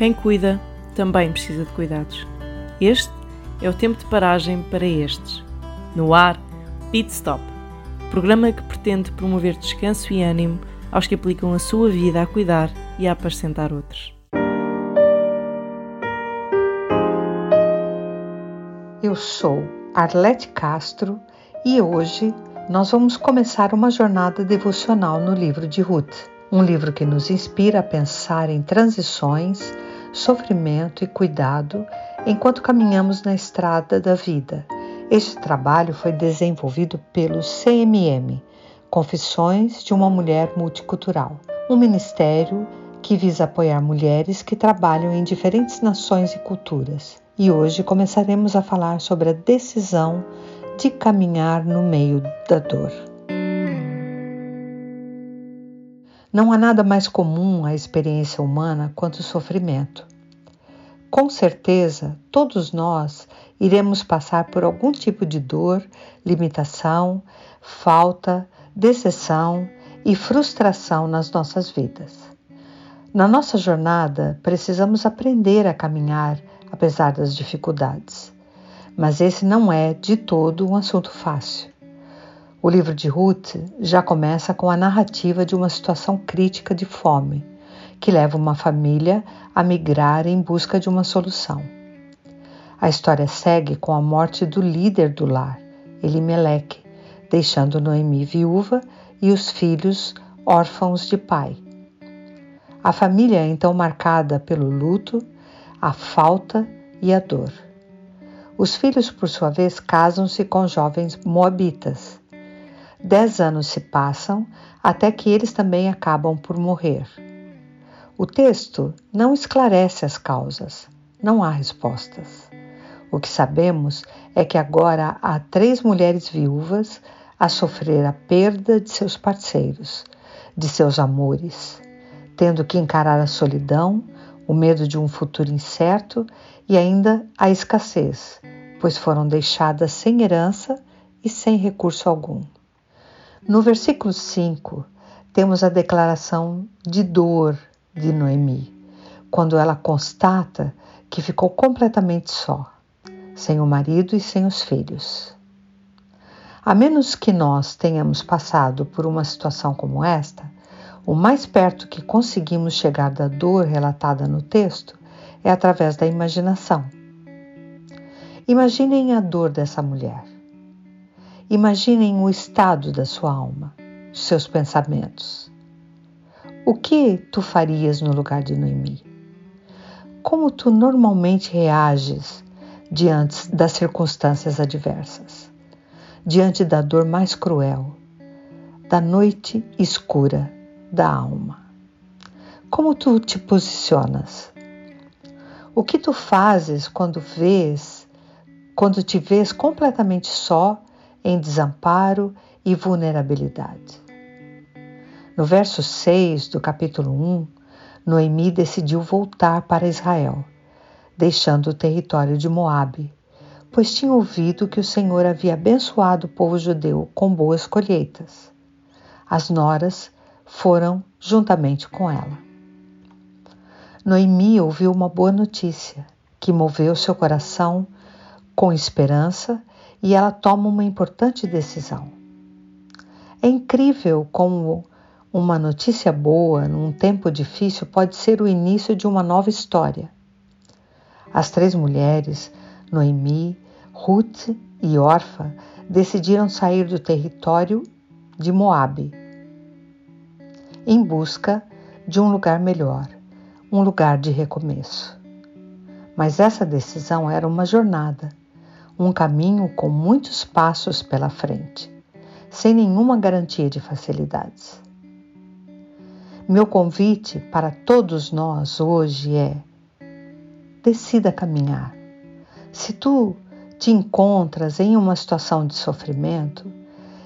Quem cuida também precisa de cuidados. Este é o tempo de paragem para estes. No ar, Pit Stop, programa que pretende promover descanso e ânimo aos que aplicam a sua vida a cuidar e a apacentar outros. Eu sou Arlete Castro e hoje nós vamos começar uma jornada devocional no livro de Ruth, um livro que nos inspira a pensar em transições, sofrimento e cuidado enquanto caminhamos na estrada da vida. Este trabalho foi desenvolvido pelo CMM, Confissões de uma Mulher Multicultural, um ministério que visa apoiar mulheres que trabalham em diferentes nações e culturas. E hoje começaremos a falar sobre a decisão de caminhar no meio da dor. Não há nada mais comum à experiência humana quanto o sofrimento. Com certeza, todos nós iremos passar por algum tipo de dor, limitação, falta, decepção e frustração nas nossas vidas. Na nossa jornada, precisamos aprender a caminhar apesar das dificuldades. Mas esse não é de todo um assunto fácil. O livro de Ruth já começa com a narrativa de uma situação crítica de fome, que leva uma família a migrar em busca de uma solução. A história segue com a morte do líder do lar, Elimeleque, deixando Noemi viúva e os filhos órfãos de pai. A família é então marcada pelo luto, a falta e a dor. Os filhos, por sua vez, casam-se com jovens moabitas. Dez anos se passam até que eles também acabam por morrer. O texto não esclarece as causas, não há respostas. O que sabemos é que agora há três mulheres viúvas a sofrer a perda de seus parceiros, de seus amores, tendo que encarar a solidão, o medo de um futuro incerto e ainda a escassez, pois foram deixadas sem herança e sem recurso algum. No versículo 5, temos a declaração de dor de Noemi, quando ela constata que ficou completamente só, sem o marido e sem os filhos. A menos que nós tenhamos passado por uma situação como esta, o mais perto que conseguimos chegar da dor relatada no texto é através da imaginação. Imaginem a dor dessa mulher. Imaginem o estado da sua alma, seus pensamentos. O que tu farias no lugar de Noemi? Como tu normalmente reages diante das circunstâncias adversas, diante da dor mais cruel, da noite escura da alma? Como tu te posicionas? O que tu fazes quando vês quando te vês completamente só, em desamparo e vulnerabilidade. No verso 6 do capítulo 1, Noemi decidiu voltar para Israel, deixando o território de Moabe, pois tinha ouvido que o Senhor havia abençoado o povo judeu com boas colheitas. As noras foram juntamente com ela. Noemi ouviu uma boa notícia que moveu seu coração com esperança e ela toma uma importante decisão. É incrível como uma notícia boa num tempo difícil pode ser o início de uma nova história. As três mulheres, Noemi, Ruth e Orfa, decidiram sair do território de Moabe em busca de um lugar melhor, um lugar de recomeço. Mas essa decisão era uma jornada um caminho com muitos passos pela frente, sem nenhuma garantia de facilidades. Meu convite para todos nós hoje é: decida caminhar. Se tu te encontras em uma situação de sofrimento,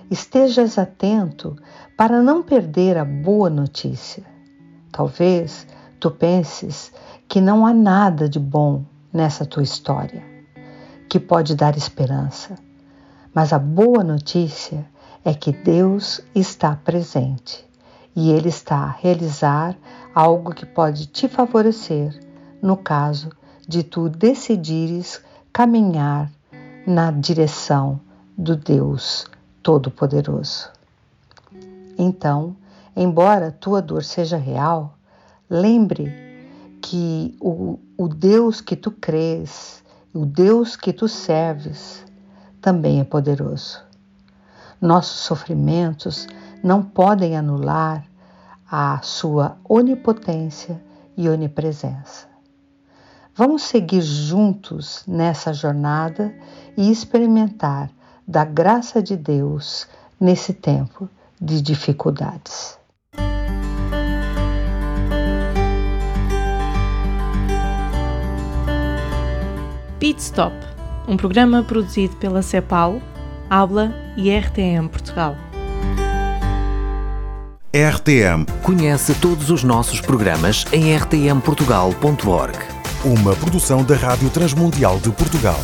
estejas atento para não perder a boa notícia. Talvez tu penses que não há nada de bom nessa tua história que pode dar esperança. Mas a boa notícia é que Deus está presente e Ele está a realizar algo que pode te favorecer no caso de tu decidires caminhar na direção do Deus Todo-Poderoso. Então, embora tua dor seja real, lembre que o, o Deus que tu crês, o Deus que tu serves, também é poderoso. Nossos sofrimentos não podem anular a sua onipotência e onipresença. Vamos seguir juntos nessa jornada e experimentar da graça de Deus nesse tempo de dificuldades. Pit Stop, um programa produzido pela CEPAL, Habla e RTM Portugal. RTM. Conhece todos os nossos programas em rtmportugal.org. Uma produção da Rádio Transmundial de Portugal.